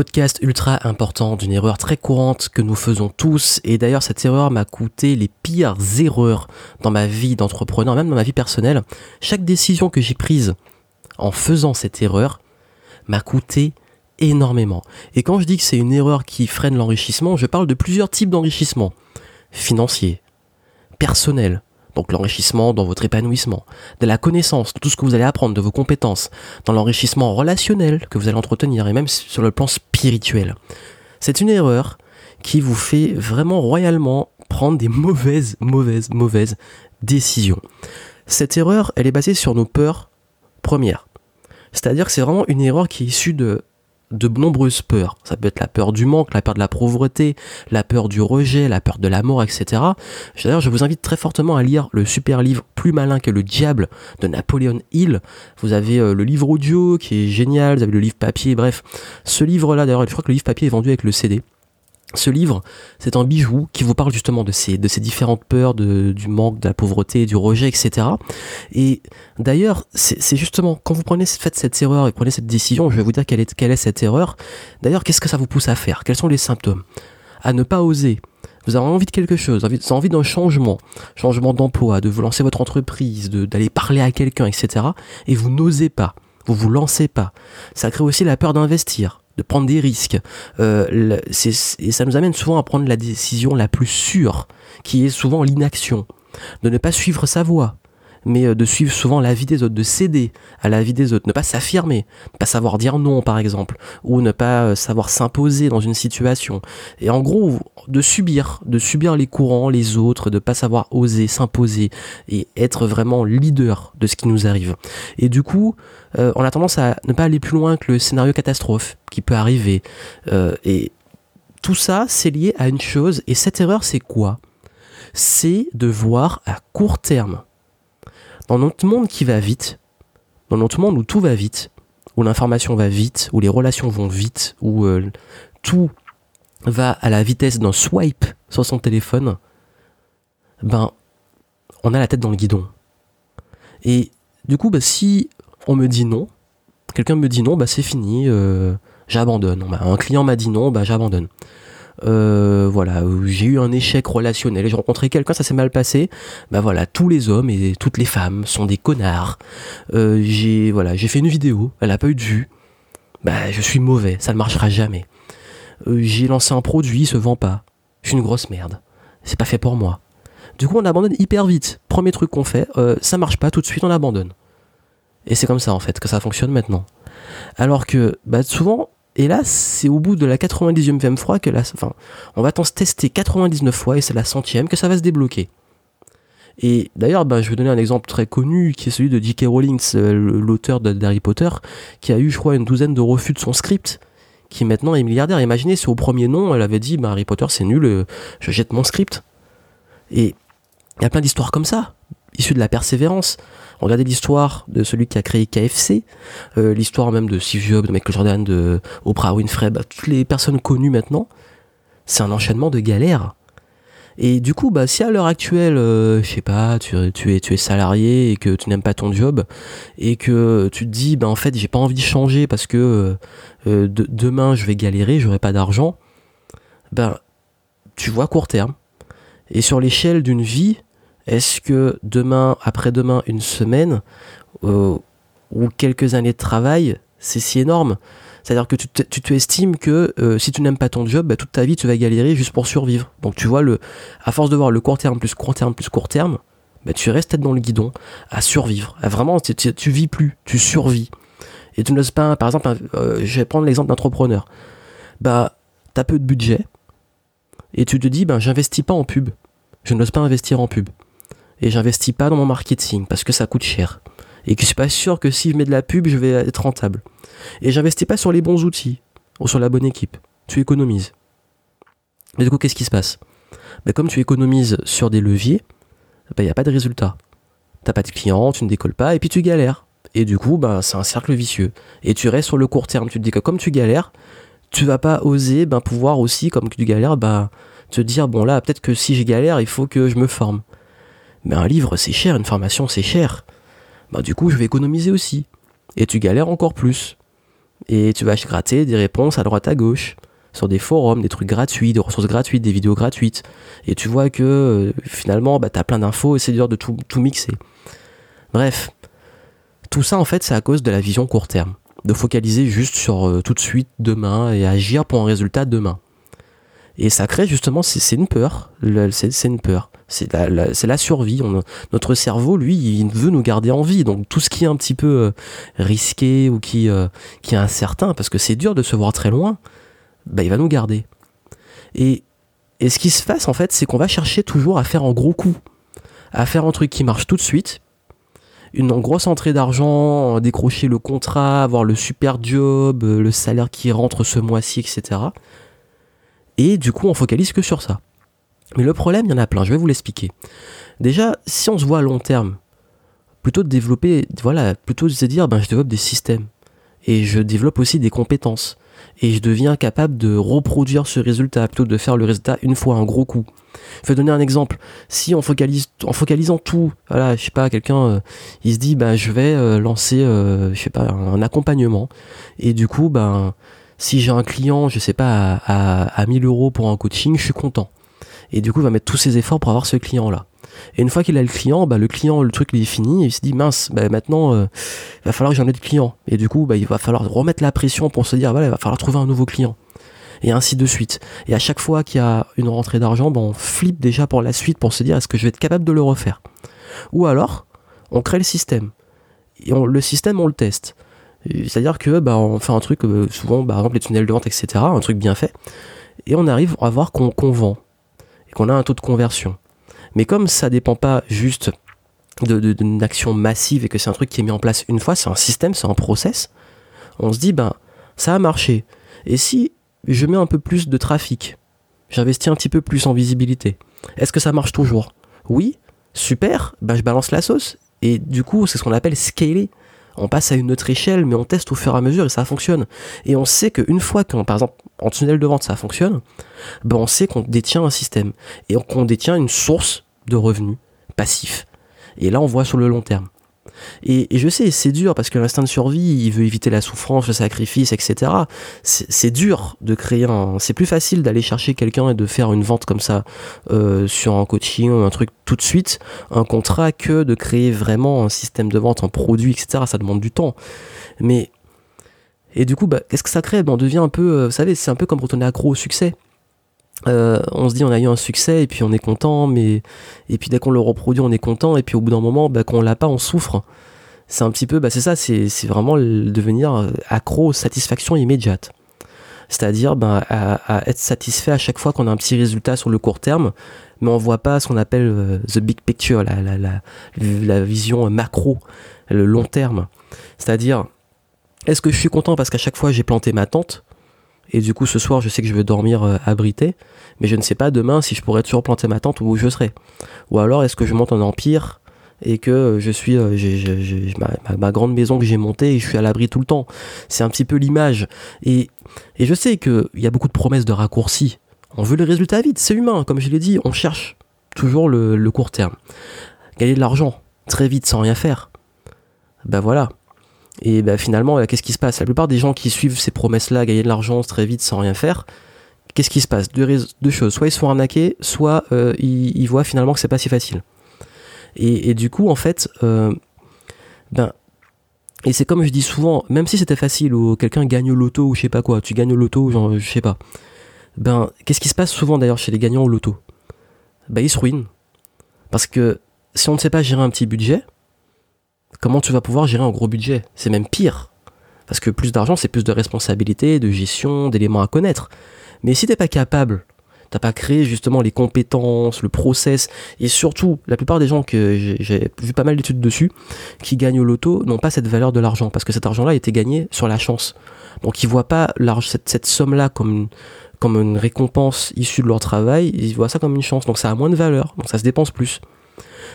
Podcast ultra important d'une erreur très courante que nous faisons tous et d'ailleurs cette erreur m'a coûté les pires erreurs dans ma vie d'entrepreneur, même dans ma vie personnelle. Chaque décision que j'ai prise en faisant cette erreur m'a coûté énormément. Et quand je dis que c'est une erreur qui freine l'enrichissement, je parle de plusieurs types d'enrichissement. Financier, personnel, donc l'enrichissement dans votre épanouissement, de la connaissance, de tout ce que vous allez apprendre, de vos compétences, dans l'enrichissement relationnel que vous allez entretenir et même sur le plan spirituel. C'est une erreur qui vous fait vraiment royalement prendre des mauvaises, mauvaises, mauvaises décisions. Cette erreur, elle est basée sur nos peurs premières. C'est-à-dire que c'est vraiment une erreur qui est issue de de nombreuses peurs. Ça peut être la peur du manque, la peur de la pauvreté, la peur du rejet, la peur de la mort, etc. D'ailleurs, je vous invite très fortement à lire le super livre Plus malin que le diable de Napoléon Hill. Vous avez euh, le livre audio qui est génial, vous avez le livre papier, bref. Ce livre-là, d'ailleurs, je crois que le livre papier est vendu avec le CD. Ce livre, c'est un bijou qui vous parle justement de ces, de ces différentes peurs, de, du manque, de la pauvreté, du rejet, etc. Et d'ailleurs, c'est justement quand vous prenez faites cette erreur et prenez cette décision, je vais vous dire quelle est, quelle est cette erreur. D'ailleurs, qu'est-ce que ça vous pousse à faire? Quels sont les symptômes? À ne pas oser. Vous avez envie de quelque chose, vous avez envie d'un changement, changement d'emploi, de vous lancer votre entreprise, d'aller parler à quelqu'un, etc. Et vous n'osez pas, vous vous lancez pas. Ça crée aussi la peur d'investir de prendre des risques. Euh, et ça nous amène souvent à prendre la décision la plus sûre, qui est souvent l'inaction, de ne pas suivre sa voie, mais euh, de suivre souvent la vie des autres, de céder à la vie des autres, ne pas s'affirmer, ne pas savoir dire non par exemple, ou ne pas euh, savoir s'imposer dans une situation. Et en gros, de subir, de subir les courants, les autres, de pas savoir oser s'imposer et être vraiment leader de ce qui nous arrive. Et du coup, euh, on a tendance à ne pas aller plus loin que le scénario catastrophe qui peut arriver. et tout ça, c'est lié à une chose. Et cette erreur, c'est quoi? C'est de voir à court terme dans notre monde qui va vite, dans notre monde où tout va vite, où l'information va vite, où les relations vont vite, où euh, tout va à la vitesse d'un swipe sur son téléphone, ben, on a la tête dans le guidon. Et du coup, bah, si on me dit non, quelqu'un me dit non, bah, c'est fini, euh, j'abandonne. Un client m'a dit non, bah, j'abandonne. Euh, voilà, j'ai eu un échec relationnel, j'ai rencontré quelqu'un, ça s'est mal passé. Bah voilà, tous les hommes et toutes les femmes sont des connards. Euh, j'ai voilà, j'ai fait une vidéo, elle a pas eu de vue. Bah je suis mauvais, ça ne marchera jamais. Euh, j'ai lancé un produit, il se vend pas. Je suis une grosse merde. C'est pas fait pour moi. Du coup, on abandonne hyper vite. Premier truc qu'on fait, ça marche pas, tout de suite on abandonne. Et c'est comme ça en fait que ça fonctionne maintenant. Alors que bah, souvent, et là, c'est au bout de la 90e fois que la, enfin, on va tester 99 fois et c'est la centième que ça va se débloquer. Et d'ailleurs, ben, je vais donner un exemple très connu qui est celui de J.K. Rowling, euh, l'auteur d'Harry Potter, qui a eu, je crois, une douzaine de refus de son script, qui maintenant est milliardaire. Imaginez si au premier nom, elle avait dit ben, Harry Potter c'est nul, euh, je jette mon script. Et il y a plein d'histoires comme ça, issues de la persévérance. Regardez l'histoire de celui qui a créé KFC, euh, l'histoire même de Steve Jobs, de Michael Jordan, de Oprah Winfrey, bah, toutes les personnes connues maintenant. C'est un enchaînement de galères. Et du coup, bah, si à l'heure actuelle, euh, je sais pas, tu, es, tu es salarié et que tu n'aimes pas ton job et que tu te dis, bah, en fait, j'ai pas envie de changer parce que euh, demain je vais galérer, j'aurai pas d'argent, ben, tu vois court terme. Et sur l'échelle d'une vie, est-ce que demain, après-demain, une semaine euh, ou quelques années de travail, c'est si énorme? C'est-à-dire que tu, te estimes que euh, si tu n'aimes pas ton job, bah, toute ta vie tu vas galérer juste pour survivre. Donc tu vois, à force de voir le court terme plus court terme plus court terme, bah, tu restes tête dans le guidon à survivre. vraiment, tu, tu, vis plus, tu survis. Et tu n'oses pas, par exemple, euh, je vais prendre l'exemple d'entrepreneur. Bah, tu as peu de budget et tu te dis, ben, j'investis pas en pub. Je n'ose pas investir en pub et j'investis pas dans mon marketing parce que ça coûte cher et que je suis pas sûr que si je mets de la pub, je vais être rentable. Et j'investis pas sur les bons outils ou sur la bonne équipe. Tu économises. Mais du coup, qu'est-ce qui se passe? Bah, comme tu économises sur des leviers, il n'y a pas de résultat. T'as pas de clients, tu ne décolles pas, et puis tu galères. Et du coup, ben, c'est un cercle vicieux. Et tu restes sur le court terme. Tu te dis que comme tu galères, tu vas pas oser ben, pouvoir aussi, comme tu galères, ben, te dire, bon là, peut-être que si je galère, il faut que je me forme. Mais un livre, c'est cher, une formation, c'est cher. Ben, du coup, je vais économiser aussi. Et tu galères encore plus. Et tu vas gratter des réponses à droite à gauche sur des forums, des trucs gratuits, des ressources gratuites, des vidéos gratuites. Et tu vois que euh, finalement, bah, tu as plein d'infos et c'est dur de tout, tout mixer. Bref, tout ça en fait, c'est à cause de la vision court terme. De focaliser juste sur euh, tout de suite demain et agir pour un résultat demain. Et ça crée justement, c'est une peur. C'est une peur. C'est la, survie. notre cerveau, lui, il veut nous garder en vie. Donc tout ce qui est un petit peu euh, risqué ou qui, qui est incertain, parce que c'est dur de se voir très loin, bah, il va nous garder. Et, et ce qui se passe en fait, c'est qu'on va chercher toujours à faire un gros coup, à faire un truc qui marche tout de suite, une grosse entrée d'argent, décrocher le contrat, avoir le super job, euh, le salaire qui rentre ce mois-ci, etc. Et du coup, on focalise que sur ça. Mais le problème, il y en a plein, je vais vous l'expliquer. Déjà, si on se voit à long terme, plutôt de développer, voilà, plutôt de se dire, ben, je développe des systèmes. Et je développe aussi des compétences et je deviens capable de reproduire ce résultat plutôt que de faire le résultat une fois un gros coup. Je vais donner un exemple. Si on focalise, en focalisant tout, voilà, je sais pas, quelqu'un, euh, il se dit, bah, je vais euh, lancer, euh, je sais pas, un, accompagnement, et du coup, ben, si j'ai un client, je sais pas, à, à, à 1000 euros pour un coaching, je suis content. Et du coup, il va mettre tous ses efforts pour avoir ce client-là. Et une fois qu'il a le client, bah, le client, le truc il est fini, et il se dit mince, bah, maintenant euh, il va falloir que j'en ai de clients. Et du coup, bah, il va falloir remettre la pression pour se dire voilà, il va falloir trouver un nouveau client. Et ainsi de suite. Et à chaque fois qu'il y a une rentrée d'argent, bah, on flippe déjà pour la suite pour se dire est-ce que je vais être capable de le refaire? Ou alors, on crée le système. Et le système, on le teste. C'est-à-dire que bah, on fait un truc, euh, souvent, bah, par exemple les tunnels de vente, etc., un truc bien fait, et on arrive à voir qu'on vend, qu'on a un taux de conversion. Mais comme ça dépend pas juste d'une action massive et que c'est un truc qui est mis en place une fois, c'est un système, c'est un process, on se dit, ben, ça a marché. Et si je mets un peu plus de trafic, j'investis un petit peu plus en visibilité, est-ce que ça marche toujours? Oui, super, ben, je balance la sauce. Et du coup, c'est ce qu'on appelle scaler. On passe à une autre échelle, mais on teste au fur et à mesure et ça fonctionne. Et on sait qu'une fois que, par exemple, en tunnel de vente ça fonctionne, ben on sait qu'on détient un système et qu'on détient une source de revenus passifs. Et là, on voit sur le long terme. Et, je sais, c'est dur parce que l'instinct de survie, il veut éviter la souffrance, le sacrifice, etc. C'est dur de créer un. C'est plus facile d'aller chercher quelqu'un et de faire une vente comme ça euh, sur un coaching ou un truc tout de suite, un contrat, que de créer vraiment un système de vente, un produit, etc. Ça demande du temps. Mais et du coup, bah, qu'est-ce que ça crée? Ben, On devient un peu, euh, vous savez, c'est un peu comme est accro au succès. Euh, on se dit on a eu un succès et puis on est content, mais et puis dès qu'on le reproduit on est content et puis au bout d'un moment bah, quand on l'a pas on souffre. C'est un petit peu, bah, c'est ça, c'est vraiment devenir euh, accro aux satisfactions immédiates. C'est-à-dire ben, à, être satisfait à chaque fois qu'on a un petit résultat sur le court terme, mais on voit pas ce qu'on appelle the big picture, la, la, la, la vision macro, le long terme. C'est-à-dire est-ce que je suis content parce qu'à chaque fois j'ai planté ma tente? Et du coup ce soir je sais que je vais dormir euh, abrité, mais je ne sais pas demain si je pourrais toujours planter ma tente ou où je serai. Ou alors est-ce que je monte un empire et que euh, je suis euh, ma, grande maison que j'ai montée et je suis à l'abri tout le temps. C'est un petit peu l'image. Et, et je sais qu'il y a beaucoup de promesses de raccourcis. On veut le résultat vite, c'est humain, comme je l'ai dit, on cherche toujours le court terme. Gagner de l'argent très vite sans rien faire. Ben voilà, et bah, finalement, qu'est-ce qui se passe? La plupart des gens qui suivent ces promesses-là, gagner de l'argent très vite sans rien faire, qu'est-ce qui se passe? Deux, choses. Soit ils se font soit euh, ils, voient finalement que c'est pas si facile. Et, du coup, en fait, euh, ben, et c'est comme je dis souvent, même si c'était facile ou quelqu'un gagne au loto ou je sais pas quoi, tu gagnes au loto, genre, je sais pas. Ben, qu'est-ce qui se passe souvent d'ailleurs chez les gagnants au loto? Ben, ils se ruinent. Parce que si on ne sait pas gérer un petit budget, comment tu vas pouvoir gérer un gros budget? C'est même pire. Parce que plus d'argent, c'est plus de responsabilités, de gestion, d'éléments à connaître. Mais si t'es pas capable, t'as pas créé justement les compétences, le process, et surtout, la plupart des gens que j'ai vu pas mal d'études dessus, qui gagnent au loto, n'ont pas cette valeur de l'argent, parce que cet argent-là a été gagné sur la chance. Donc ils voient pas cette, somme-là comme comme une récompense issue de leur travail, ils voient ça comme une chance. Donc ça a moins de valeur, donc ça se dépense plus.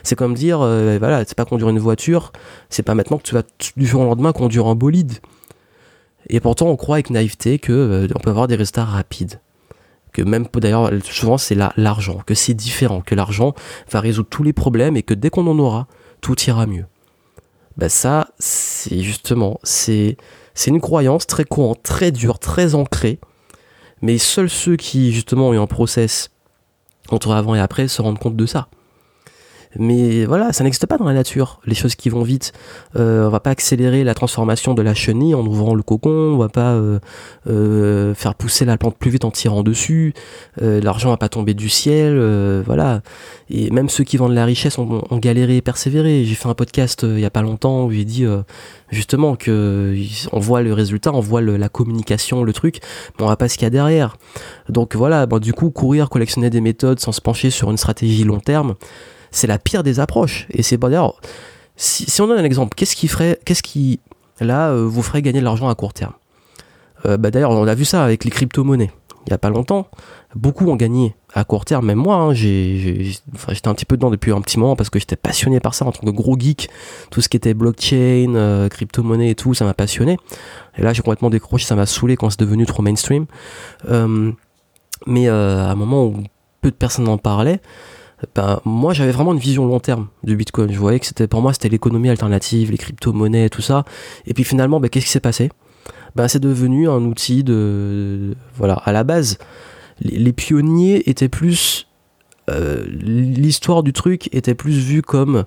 C'est comme dire, euh, voilà, c'est pas conduire une voiture, c'est pas maintenant que tu vas du jour au lendemain conduire un bolide. Et pourtant, on croit avec naïveté que euh, peut avoir des résultats rapides. Que même, d'ailleurs, souvent c'est l'argent, que c'est différent, que l'argent va résoudre tous les problèmes et que dès qu'on en aura, tout ira mieux. Ben ça, c'est justement, c'est une croyance très courante, très dure, très ancrée. Mais seuls ceux qui justement ont eu un process entre avant et après se rendent compte de ça. Mais voilà, ça n'existe pas dans la nature, les choses qui vont vite. Euh, on va pas accélérer la transformation de la chenille en ouvrant le cocon, on va pas euh, euh, faire pousser la plante plus vite en tirant dessus, l'argent va pas tomber du ciel, voilà. Et même ceux qui vendent la richesse ont, galéré et persévéré. J'ai fait un podcast il y a pas longtemps où j'ai dit justement que on voit le résultat, on voit la communication, le truc, mais on voit pas ce qu'il y a derrière. Donc voilà, bon, du coup, courir, collectionner des méthodes sans se pencher sur une stratégie long terme, c'est la pire des approches. Et c'est pas d'ailleurs, si, on donne un exemple, qu'est-ce qui ferait, qu'est-ce qui là euh, vous ferait gagner de l'argent à court terme? Euh, bah, D'ailleurs, on a vu ça avec les crypto-monnaies. Il y a pas longtemps, beaucoup ont gagné à court terme. Même moi, hein, j'étais un petit peu dedans depuis un petit moment parce que j'étais passionné par ça en tant que gros geek. Tout ce qui était blockchain, euh, crypto-monnaie et tout, ça m'a passionné. Et là, j'ai complètement décroché, ça m'a saoulé quand c'est devenu trop mainstream. mais à un moment où peu de personnes en parlaient, ben, moi j'avais vraiment une vision long terme du Bitcoin. Je voyais que c'était pour moi c'était l'économie alternative, les crypto-monnaies, tout ça. Et puis finalement, ben, qu'est-ce qui s'est passé? Ben, C'est devenu un outil de... Voilà, à la base, les, pionniers étaient plus... Euh, l'histoire du truc était plus vue comme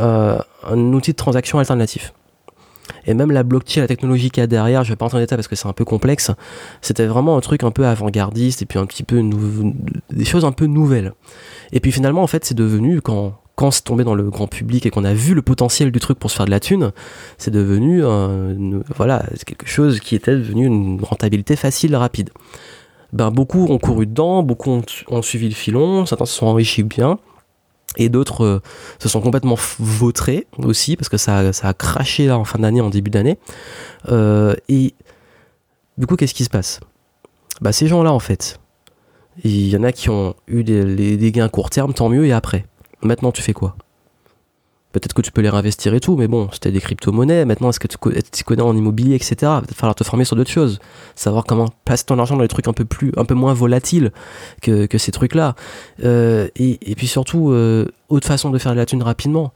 euh, un outil de transaction alternatif. Et même la blockchain, la technologie qu'il y a derrière, je vais pas entrer en détail parce que c'est un peu complexe, c'était vraiment un truc un peu avant-gardiste et puis un petit peu des choses un peu nouvelles. Et puis finalement, en fait, c'est devenu, quand, quand c'est tombé dans le grand public et qu'on a vu le potentiel du truc pour se faire de la thune, c'est devenu voilà, quelque chose qui était devenu une rentabilité facile, rapide. Ben, beaucoup ont couru dedans, beaucoup ont, ont suivi le filon, certains se sont enrichis bien, et d'autres euh, se sont complètement vautrés aussi, parce que ça, a craché là en fin d'année, en début d'année. Euh, et du coup, qu'est-ce qui se passe? Bah, Ces gens-là, en fait, il y en a qui ont eu des, des gains à court terme, tant mieux, et après? Maintenant, tu fais quoi? Peut-être que tu peux les réinvestir et tout, mais bon, c'était des crypto-monnaies. Maintenant, est-ce que tu, connais en immobilier, etc. Il va falloir te former sur d'autres choses. Savoir comment placer ton argent dans des trucs un peu plus, un peu moins volatiles que, ces trucs-là. Euh, et, puis surtout, euh, autre façon de faire de la thune rapidement.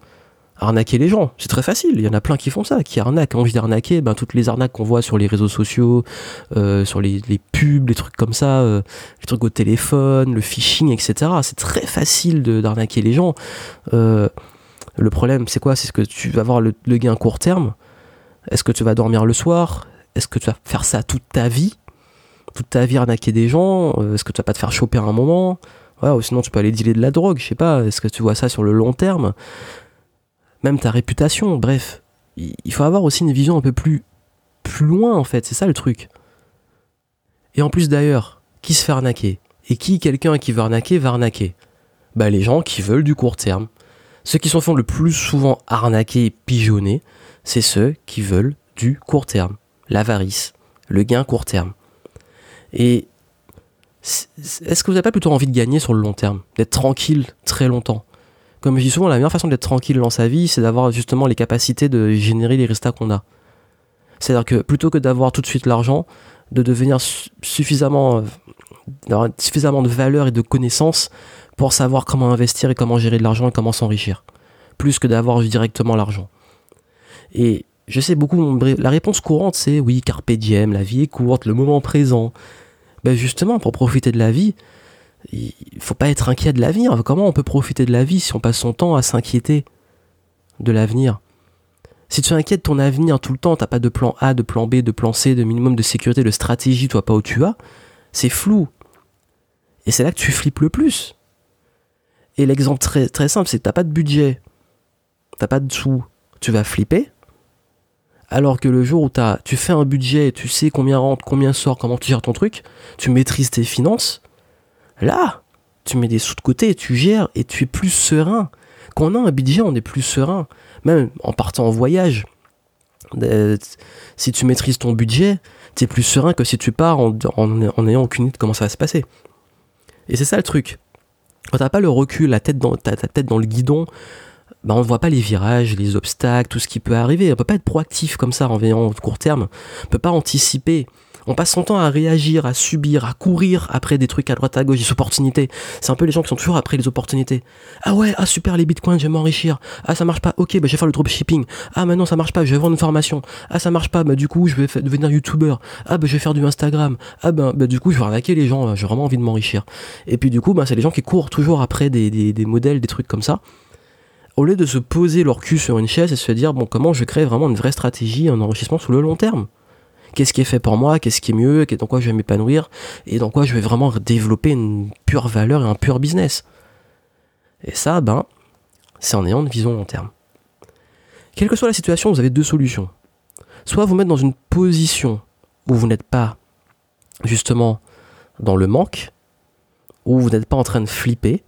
Arnaquer les gens, c'est très facile. Il y en a plein qui font ça, qui arnaquent. Quand je dis arnaquer, ben, toutes les arnaques qu'on voit sur les réseaux sociaux, euh, sur les, pubs, les trucs comme ça, les trucs au téléphone, le phishing, etc. C'est très facile d'arnaquer les gens. Le problème, c'est quoi? C'est ce que tu vas avoir le, gain court terme. Est-ce que tu vas dormir le soir? Est-ce que tu vas faire ça toute ta vie? Toute ta vie arnaquer des gens? Euh, Est-ce que tu vas pas te faire choper un moment? Ou sinon tu peux aller dealer de la drogue, je sais pas. Est-ce que tu vois ça sur le long terme? Même ta réputation, bref. Il faut avoir aussi une vision un peu plus, plus loin en fait, c'est ça le truc. Et en plus d'ailleurs, qui se fait arnaquer? Et qui, quelqu'un qui veut arnaquer, va arnaquer? Bah les gens qui veulent du court terme ceux qui s'en font le plus souvent arnaquer et pigeonner, c'est ceux qui veulent du court terme, l'avarice, le gain court terme. Et est-ce que vous n'avez pas plutôt envie de gagner sur le long terme, d'être tranquille très longtemps? Comme je dis souvent, la meilleure façon d'être tranquille dans sa vie, c'est d'avoir justement les capacités de générer les résultats qu'on a. C'est-à-dire que plutôt que d'avoir tout de suite l'argent, de devenir suffisamment, euh, suffisamment de valeur et de connaissances pour savoir comment investir et comment gérer de l'argent et comment s'enrichir, plus que d'avoir directement l'argent. Et je sais beaucoup, la réponse courante c'est oui, carpe diem, la vie est courte, le moment présent. Ben justement, pour profiter de la vie, il faut pas être inquiet de l'avenir. Comment on peut profiter de la vie si on passe son temps à s'inquiéter de l'avenir? Si tu inquiètes ton avenir tout le temps, t'as pas de plan A, de plan B, de plan C, de minimum de sécurité, de stratégie, toi pas où tu vas, c'est flou. Et c'est là que tu flippes le plus. Et l'exemple très, très simple, c'est que t'as pas de budget, t'as pas de sous, tu vas flipper. Alors que le jour où as, tu fais un budget, tu sais combien rentre, combien sort, comment tu gères ton truc, tu maîtrises tes finances, là, tu mets des sous de côté, tu gères et tu es plus serein. Quand on a un budget, on est plus serein. Même en partant en voyage, euh, si tu maîtrises ton budget, T'es plus serein que si tu pars en, en, ayant aucune idée de comment ça va se passer. Et c'est ça le truc. Quand t'as pas le recul, la tête dans, ta, tête dans le guidon, bah on ne voit pas les virages, les obstacles, tout ce qui peut arriver. On peut pas être proactif comme ça en veillant court terme. On peut pas anticiper. On passe son temps à réagir, à subir, à courir après des trucs à droite à gauche, des opportunités. C'est un peu les gens qui sont toujours après les opportunités. Ah ouais, ah super les bitcoins, je vais m'enrichir. Ah ça marche pas, ok, bah je vais faire le dropshipping. Ah maintenant ça marche pas, je vais vendre une formation. Ah ça marche pas, bah du coup je vais devenir youtubeur. Ah bah je vais faire du Instagram. Ah bah, bah du coup je vais arnaquer les gens, j'ai vraiment envie de m'enrichir. Et puis du coup, bah c'est les gens qui courent toujours après des, modèles, des trucs comme ça au lieu de se poser leur cul sur une chaise et se dire bon comment je crée vraiment une vraie stratégie, un enrichissement sur le long terme? Qu'est-ce qui est fait pour moi, qu'est-ce qui est mieux, dans quoi je vais m'épanouir et dans quoi je vais vraiment développer une pure valeur et un pur business. Et ça, ben, c'est en ayant une vision long terme. Quelle que soit la situation, vous avez deux solutions. Soit vous mettre dans une position où vous n'êtes pas justement dans le manque, où vous n'êtes pas en train de flipper,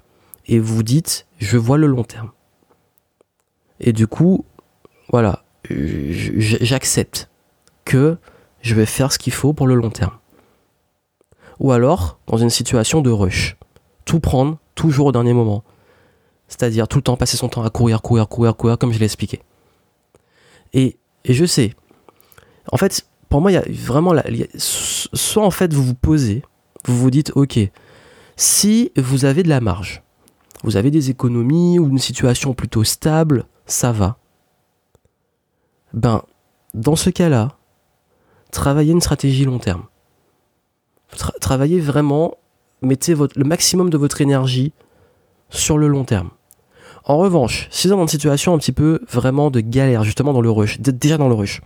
et vous dites je vois le long terme. Et du coup, voilà, j'accepte que je vais faire ce qu'il faut pour le long terme. Ou alors, dans une situation de rush, tout prendre toujours au dernier moment. C'est-à-dire tout le temps passer son temps à courir, courir, courir, courir, comme je l'ai expliqué. Et, je sais, en fait, pour moi, il y a vraiment, la, soit en fait vous vous posez, vous vous dites, ok, si vous avez de la marge, vous avez des économies ou une situation plutôt stable, ça va. Ben, dans ce cas-là, travaillez une stratégie long terme. travaillez vraiment, mettez le maximum de votre énergie sur le long terme. En revanche, si vous êtes dans une situation un petit peu vraiment de galère, justement dans le rush, déjà dans le rush,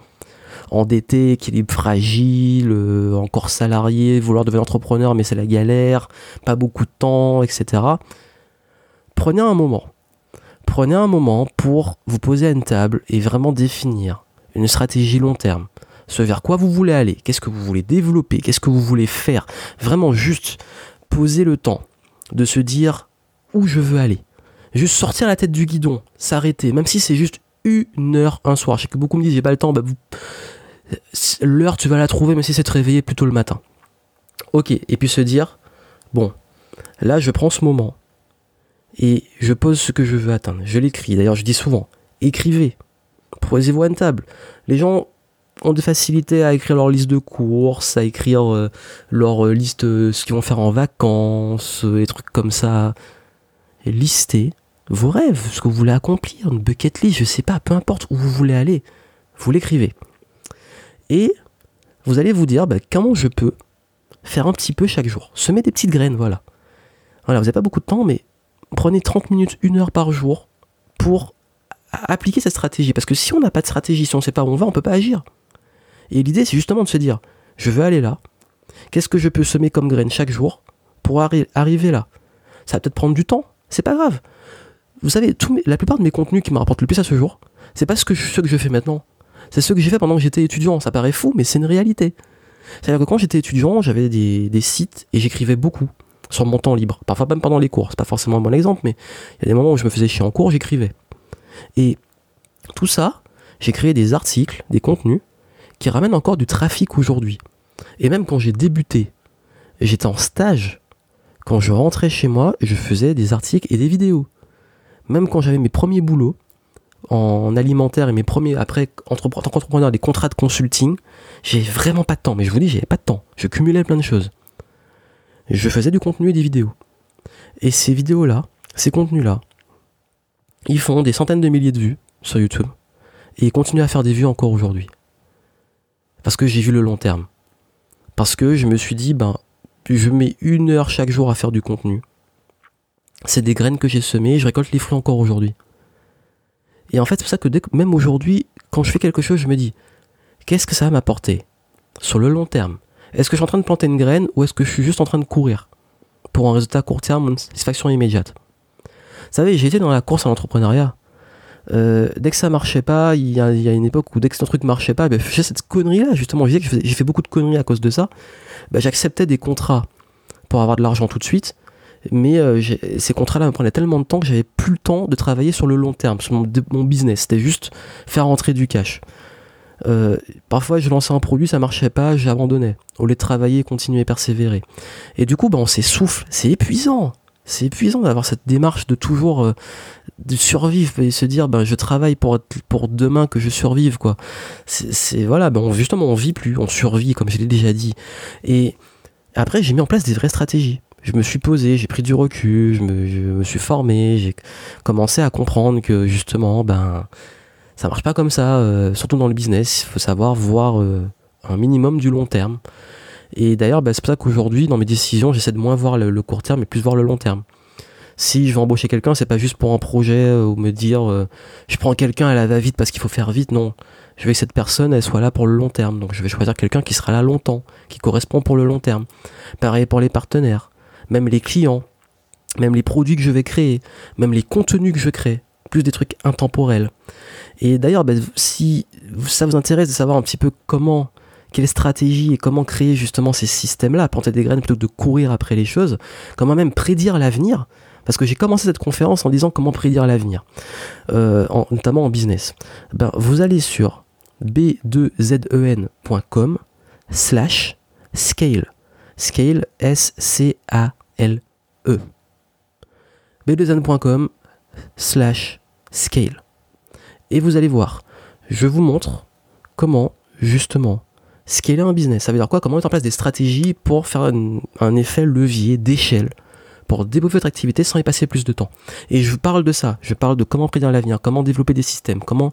endetté, équilibre fragile, euh, encore salarié, vouloir devenir entrepreneur mais c'est la galère, pas beaucoup de temps, etc. Prenez un moment. Prenez un moment pour vous poser à une table et vraiment définir une stratégie long terme ce vers quoi vous voulez aller, qu'est-ce que vous voulez développer, qu'est-ce que vous voulez faire. Vraiment juste poser le temps de se dire où je veux aller. Juste sortir la tête du guidon, s'arrêter, même si c'est juste une heure un soir. Je sais que beaucoup me disent j'ai pas le temps, bah l'heure tu vas la trouver, mais si c'est te réveiller plutôt le matin. Ok, et puis se dire bon, là je prends ce moment et je pose ce que je veux atteindre. Je l'écris. D'ailleurs, je dis souvent écrivez, posez-vous à une table. Les gens ont des facilités à écrire leur liste de courses, à écrire euh, leur euh, liste, euh, ce qu'ils vont faire en vacances, des trucs comme ça. Et lister vos rêves, ce que vous voulez accomplir, une bucket list, je sais pas, peu importe où vous voulez aller, vous l'écrivez. Et vous allez vous dire bah, comment je peux faire un petit peu chaque jour. Semer des petites graines, voilà. Voilà, vous n'avez pas beaucoup de temps, mais prenez 30 minutes, une heure par jour pour appliquer cette stratégie. Parce que si on n'a pas de stratégie, si on ne sait pas où on va, on ne peut pas agir. Et l'idée, c'est justement de se dire, je veux aller là. Qu'est-ce que je peux semer comme graine chaque jour pour arriver là? Ça va peut-être prendre du temps, c'est pas grave. Vous savez, la plupart de mes contenus qui me rapportent le plus à ce jour, c'est pas ce que, je, que je fais maintenant. C'est ce que j'ai fait pendant que j'étais étudiant. Ça paraît fou, mais c'est une réalité. C'est-à-dire que quand j'étais étudiant, j'avais des, des sites et j'écrivais beaucoup sur mon temps libre. Parfois même pendant les cours. C'est pas forcément un bon exemple, mais il y a des moments où je me faisais chier en cours, j'écrivais. Et tout ça, j'ai créé des articles, des contenus qui ramène encore du trafic aujourd'hui. Et même quand j'ai débuté, j'étais en stage. Quand je rentrais chez moi, je faisais des articles et des vidéos. Même quand j'avais mes premiers boulots en alimentaire et mes premiers, après, en tant qu'entrepreneur, des contrats de consulting, j'ai vraiment pas de temps. Mais je vous dis, j'avais pas de temps. Je cumulais plein de choses. Je faisais du contenu et des vidéos. Et ces vidéos-là, ces contenus-là, ils font des centaines de milliers de vues sur YouTube. Et ils continuent à faire des vues encore aujourd'hui. Parce que j'ai vu le long terme. Parce que je me suis dit, ben, je mets une heure chaque jour à faire du contenu. C'est des graines que j'ai semées, je récolte les fruits encore aujourd'hui. Et en fait, c'est pour ça que, même aujourd'hui, quand je fais quelque chose, je me dis, qu'est-ce que ça va m'apporter sur le long terme? Est-ce que je suis en train de planter une graine ou est-ce que je suis juste en train de courir pour un résultat court terme, une satisfaction immédiate? Vous savez, j'ai été dans la course à l'entrepreneuriat. Euh, dès que ça marchait pas, il y, a, une époque où dès que ce truc marchait pas, ben, j'ai cette connerie-là, justement. Je disais que j'ai fait beaucoup de conneries à cause de ça. Ben, j'acceptais des contrats pour avoir de l'argent tout de suite, mais euh, ces contrats-là me prenaient tellement de temps que j'avais plus le temps de travailler sur le long terme, sur mon, business. C'était juste faire rentrer du cash. Euh, parfois, je lançais un produit, ça marchait pas, j'abandonnais. Au lieu de travailler, continuer, persévérer. Et du coup, bah, on s'essouffle. C'est épuisant. C'est épuisant d'avoir cette démarche de toujours euh, de survivre et se dire ben je travaille pour pour demain que je survive quoi. C'est voilà, ben justement on vit plus, on survit comme je l'ai déjà dit. Et après j'ai mis en place des vraies stratégies. Je me suis posé, j'ai pris du recul, je me, je me suis formé, j'ai commencé à comprendre que justement ben ça marche pas comme ça, euh, surtout dans le business. Il faut savoir voir euh, un minimum du long terme. Et d'ailleurs, bah, c'est pour ça qu'aujourd'hui, dans mes décisions, j'essaie de moins voir le, court terme et plus voir le long terme. Si je vais embaucher quelqu'un, c'est pas juste pour un projet euh, ou me dire je prends quelqu'un, elle va vite parce qu'il faut faire vite. Non, je veux que cette personne elle soit là pour le long terme. Donc je vais choisir quelqu'un qui sera là longtemps, qui correspond pour le long terme. Pareil pour les partenaires, même les clients, même les produits que je vais créer, même les contenus que je crée, plus des trucs intemporels. Et d'ailleurs, bah, si ça vous intéresse de savoir un petit peu comment, quelle stratégie et comment créer justement ces systèmes-là, planter des graines plutôt que de courir après les choses, comment même prédire l'avenir, parce que j'ai commencé cette conférence en disant comment prédire l'avenir, euh, notamment en business. Ben, vous allez sur b2zen.com slash scale. Scale, S-C-A-L-E. b2zen.com slash scale. Et vous allez voir, je vous montre comment justement scaler un business. Ça veut dire quoi? Comment mettre en place des stratégies pour faire un, effet levier d'échelle pour développer votre activité sans y passer plus de temps? Et je parle de ça, je parle de comment prédire l'avenir, comment développer des systèmes, comment,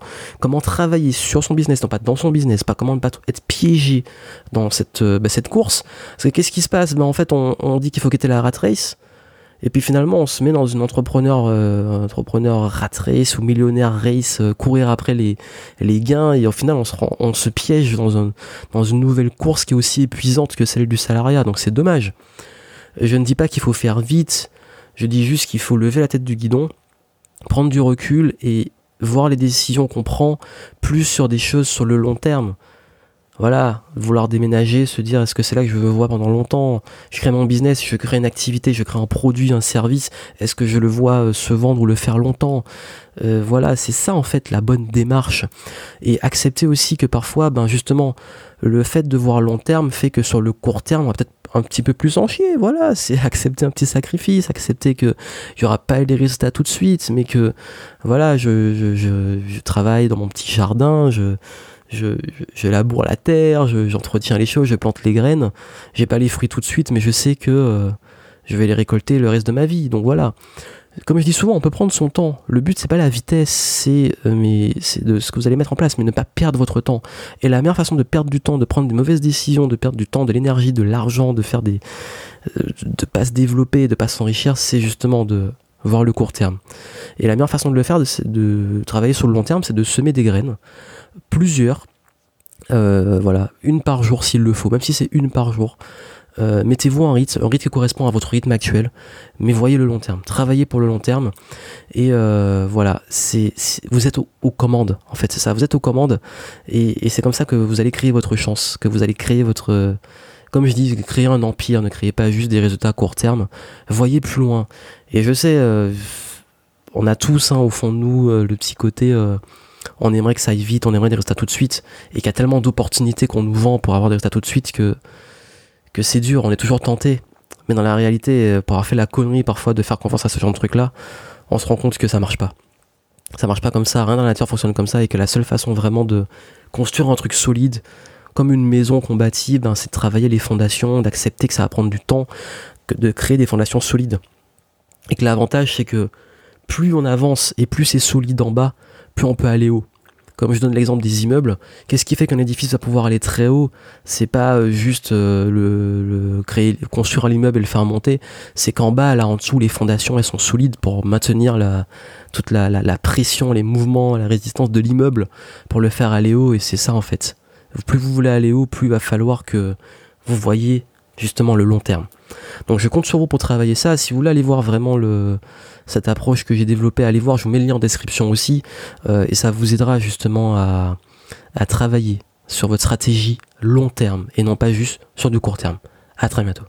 travailler sur son business, non pas dans son business, pas comment ne pas être piégé dans cette, euh, bah, course. Parce que qu'est-ce qui se passe? Ben, En fait, on, on dit qu'il faut quitter la rat race, et puis finalement, on se met dans une entrepreneur, euh, entrepreneur rat race ou millionnaire race, euh, courir après les, gains. Et au final, on se, on se piège dans une nouvelle course qui est aussi épuisante que celle du salariat. Donc c'est dommage. Je ne dis pas qu'il faut faire vite. Je dis juste qu'il faut lever la tête du guidon, prendre du recul et voir les décisions qu'on prend plus sur des choses sur le long terme voilà, vouloir déménager, se dire est-ce que c'est là que je veux voir pendant longtemps? Je crée mon business, je crée une activité, je crée un produit, un service, est-ce que je le vois euh, se vendre ou le faire longtemps? Euh, Voilà, c'est ça en fait la bonne démarche. Et accepter aussi que parfois, ben justement, le fait de voir long terme fait que sur le court terme, on va peut-être un petit peu plus en chier, voilà, c'est accepter un petit sacrifice, accepter que il y aura pas les résultats tout de suite, mais que voilà, je, je travaille dans mon petit jardin, je je, je, laboure la terre, j'entretiens les choses, je plante les graines. J'ai pas les fruits tout de suite, mais je sais que euh, je vais les récolter le reste de ma vie. Donc voilà. Comme je dis souvent, on peut prendre son temps. Le but c'est pas la vitesse, c'est euh, c'est de ce que vous allez mettre en place, mais ne pas perdre votre temps. Et la meilleure façon de perdre du temps, de prendre des mauvaises décisions, de perdre du temps, de l'énergie, de l'argent, de faire des, euh, de pas se développer, de pas s'enrichir, c'est justement de voir le court terme. Et la meilleure façon de le faire, de travailler sur le long terme, c'est de semer des graines plusieurs. Euh, voilà, une par jour s'il le faut, même si c'est une par jour. Euh, mettez-vous un rythme, un rythme qui correspond à votre rythme actuel, mais voyez le long terme, travaillez pour le long terme, et euh, voilà, c'est, vous êtes aux, commandes, en fait, c'est ça, vous êtes aux commandes, et, c'est comme ça que vous allez créer votre chance, que vous allez créer votre, comme je dis, créer un empire, ne créez pas juste des résultats à court terme, voyez plus loin. Et je sais, on a tous hein, au fond de nous le petit côté on aimerait que ça aille vite, on aimerait des résultats tout de suite, et qu'il y a tellement d'opportunités qu'on nous vend pour avoir des résultats tout de suite que, que c'est dur, on est toujours tenté. Mais dans la réalité, euh, pour avoir fait la connerie parfois de faire confiance à ce genre de truc là, on se rend compte que ça marche pas. Ça marche pas comme ça, rien dans la nature fonctionne comme ça, et que la seule façon vraiment de construire un truc solide, comme une maison qu'on bâtit, ben, c'est de travailler les fondations, d'accepter que ça va prendre du temps, de créer des fondations solides. Et que l'avantage, c'est que plus on avance et plus c'est solide en bas, plus on peut aller haut. Comme je donne l'exemple des immeubles, qu'est-ce qui fait qu'un édifice va pouvoir aller très haut? C'est pas euh, juste euh, le, créer, construire l'immeuble et le faire monter, c'est qu'en bas, là en dessous, les fondations sont solides pour maintenir toute la, la pression, les mouvements, la résistance de l'immeuble pour le faire aller haut. Et c'est ça en fait. Plus vous voulez aller haut, plus il va falloir que vous voyez justement le long terme. Donc je compte sur vous pour travailler ça. Si vous voulez aller voir vraiment cette approche que j'ai développée, allez voir, je vous mets le lien en description aussi. Euh, et ça vous aidera justement à, à travailler sur votre stratégie long terme et non pas juste sur du court terme. À très bientôt.